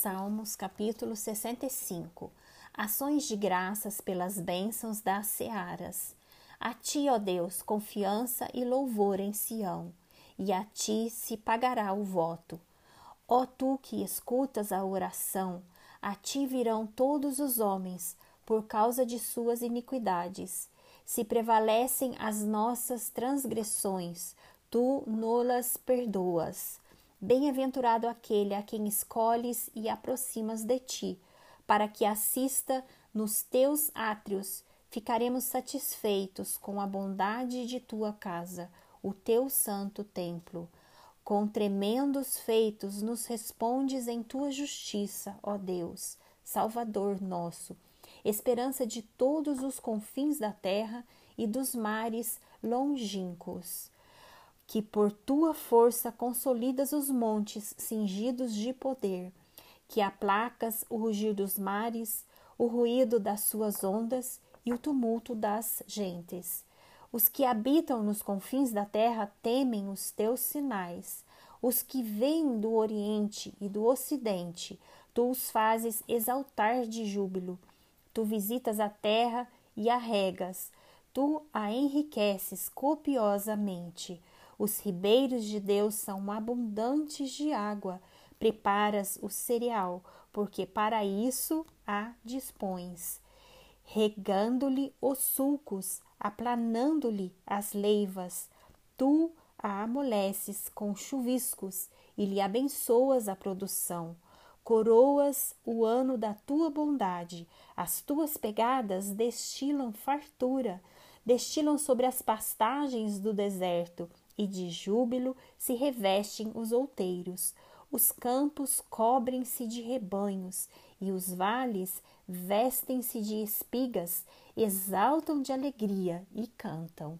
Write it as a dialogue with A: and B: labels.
A: Salmos, capítulo 65. Ações de graças pelas bênçãos das searas. A ti, ó Deus, confiança e louvor em Sião, e a ti se pagará o voto. Ó tu que escutas a oração, a ti virão todos os homens, por causa de suas iniquidades. Se prevalecem as nossas transgressões, tu nolas perdoas. Bem-aventurado aquele a quem escolhes e aproximas de ti, para que assista nos teus átrios. Ficaremos satisfeitos com a bondade de tua casa, o teu santo templo. Com tremendos feitos nos respondes em tua justiça, ó Deus, Salvador nosso, esperança de todos os confins da terra e dos mares longínquos que por tua força consolidas os montes cingidos de poder, que aplacas o rugir dos mares, o ruído das suas ondas e o tumulto das gentes. Os que habitam nos confins da terra temem os teus sinais. Os que vêm do Oriente e do Ocidente, tu os fazes exaltar de júbilo. Tu visitas a terra e a regas, tu a enriqueces copiosamente. Os ribeiros de Deus são abundantes de água. Preparas o cereal, porque para isso a dispões. Regando-lhe os sulcos, aplanando-lhe as leivas, tu a amoleces com chuviscos e lhe abençoas a produção. Coroas o ano da tua bondade, as tuas pegadas destilam fartura, destilam sobre as pastagens do deserto e de júbilo se revestem os outeiros. Os campos cobrem-se de rebanhos, e os vales vestem-se de espigas, exaltam de alegria e cantam.